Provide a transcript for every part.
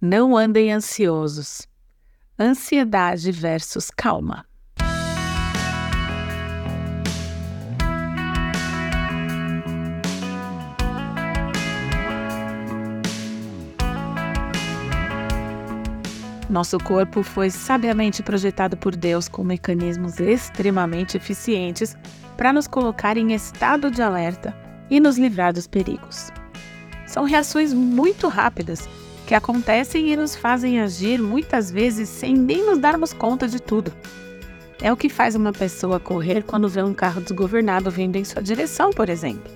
Não andem ansiosos. Ansiedade versus calma. Nosso corpo foi sabiamente projetado por Deus com mecanismos extremamente eficientes para nos colocar em estado de alerta e nos livrar dos perigos. São reações muito rápidas que acontecem e nos fazem agir muitas vezes sem nem nos darmos conta de tudo. É o que faz uma pessoa correr quando vê um carro desgovernado vindo em sua direção, por exemplo.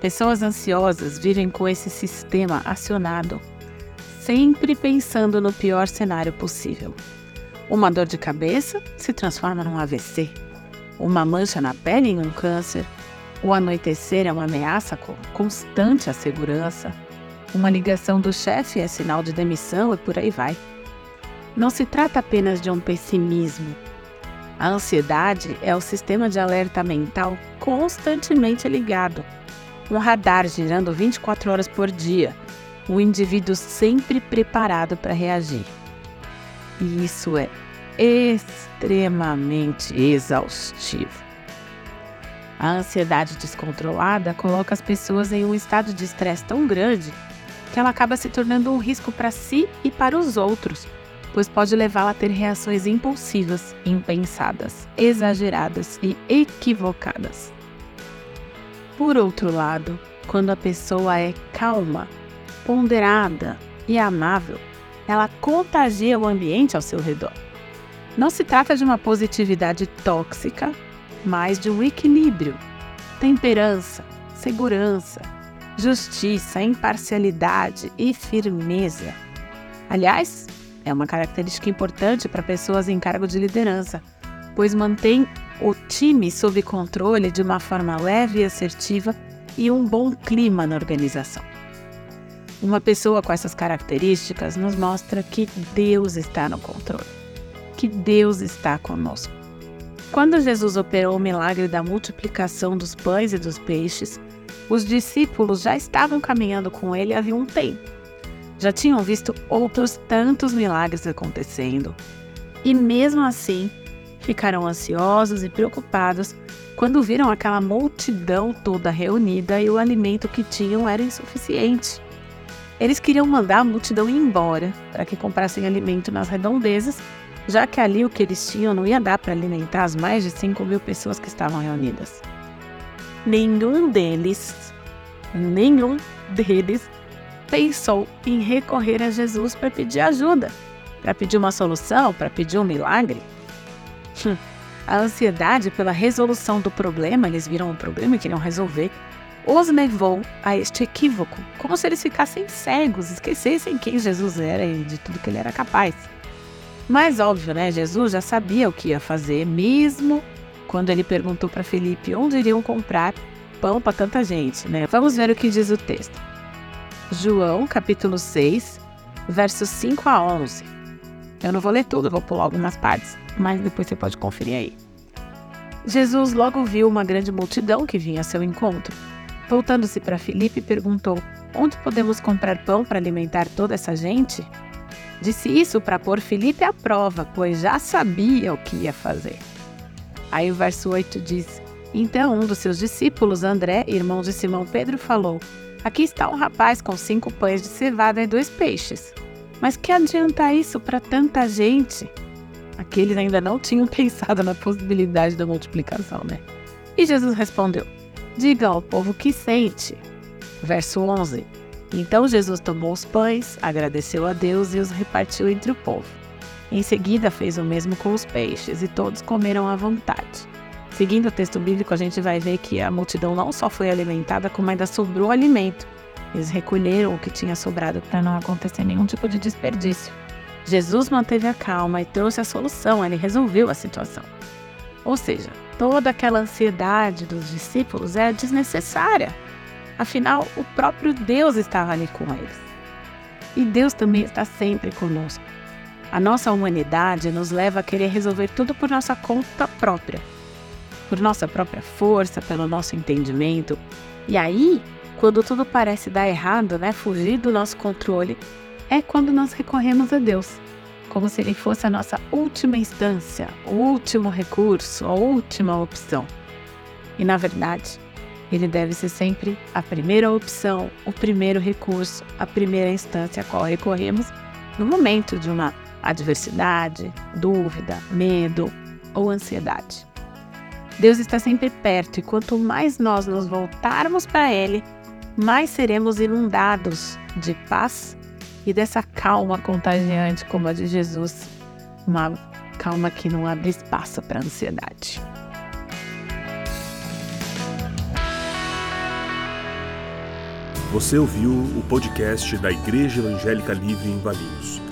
Pessoas ansiosas vivem com esse sistema acionado, sempre pensando no pior cenário possível. Uma dor de cabeça se transforma num AVC, uma mancha na pele em um câncer, o anoitecer é uma ameaça constante à segurança, uma ligação do chefe é sinal de demissão e por aí vai. Não se trata apenas de um pessimismo. A ansiedade é o sistema de alerta mental constantemente ligado. Um radar girando 24 horas por dia, o indivíduo sempre preparado para reagir. E isso é extremamente exaustivo. A ansiedade descontrolada coloca as pessoas em um estado de estresse tão grande que ela acaba se tornando um risco para si e para os outros, pois pode levá-la a ter reações impulsivas, impensadas, exageradas e equivocadas. Por outro lado, quando a pessoa é calma, ponderada e amável, ela contagia o ambiente ao seu redor. Não se trata de uma positividade tóxica, mas de um equilíbrio, temperança, segurança, justiça, imparcialidade e firmeza. Aliás, é uma característica importante para pessoas em cargo de liderança, pois mantém o time sob controle de uma forma leve e assertiva e um bom clima na organização. Uma pessoa com essas características nos mostra que Deus está no controle, que Deus está conosco. Quando Jesus operou o milagre da multiplicação dos pães e dos peixes, os discípulos já estavam caminhando com ele havia um tempo. Já tinham visto outros tantos milagres acontecendo. E mesmo assim, ficaram ansiosos e preocupados quando viram aquela multidão toda reunida e o alimento que tinham era insuficiente. Eles queriam mandar a multidão ir embora para que comprassem alimento nas redondezas, já que ali o que eles tinham não ia dar para alimentar as mais de 5 mil pessoas que estavam reunidas nenhum deles, nenhum deles pensou em recorrer a Jesus para pedir ajuda, para pedir uma solução, para pedir um milagre. Hum, a ansiedade pela resolução do problema, eles viram um problema e queriam resolver, os levou a este equívoco, como se eles ficassem cegos, esquecessem quem Jesus era e de tudo que ele era capaz. Mas óbvio, né? Jesus já sabia o que ia fazer, mesmo quando ele perguntou para Felipe onde iriam comprar pão para tanta gente, né? Vamos ver o que diz o texto. João, capítulo 6, versos 5 a 11. Eu não vou ler tudo, vou pular algumas partes, mas depois você pode conferir aí. Jesus logo viu uma grande multidão que vinha a seu encontro. Voltando-se para Filipe, perguntou: Onde podemos comprar pão para alimentar toda essa gente? Disse isso para pôr Filipe à prova, pois já sabia o que ia fazer. Aí o verso 8 diz: Então um dos seus discípulos, André, irmão de Simão Pedro, falou: Aqui está um rapaz com cinco pães de cevada e dois peixes. Mas que adianta isso para tanta gente? Aqueles ainda não tinham pensado na possibilidade da multiplicação, né? E Jesus respondeu: Diga ao povo que sente. Verso 11: Então Jesus tomou os pães, agradeceu a Deus e os repartiu entre o povo. Em seguida, fez o mesmo com os peixes, e todos comeram à vontade. Seguindo o texto bíblico, a gente vai ver que a multidão não só foi alimentada, como ainda sobrou alimento. Eles recolheram o que tinha sobrado para não acontecer nenhum tipo de desperdício. Jesus manteve a calma e trouxe a solução, ele resolveu a situação. Ou seja, toda aquela ansiedade dos discípulos é desnecessária. Afinal, o próprio Deus estava ali com eles. E Deus também está sempre conosco. A nossa humanidade nos leva a querer resolver tudo por nossa conta própria, por nossa própria força, pelo nosso entendimento. E aí, quando tudo parece dar errado, né, fugir do nosso controle, é quando nós recorremos a Deus, como se Ele fosse a nossa última instância, o último recurso, a última opção. E na verdade, Ele deve ser sempre a primeira opção, o primeiro recurso, a primeira instância a qual recorremos no momento de uma adversidade, dúvida, medo ou ansiedade. Deus está sempre perto e quanto mais nós nos voltarmos para Ele, mais seremos inundados de paz e dessa calma contagiante como a de Jesus, uma calma que não abre espaço para ansiedade. Você ouviu o podcast da Igreja Evangélica Livre em Valinhos.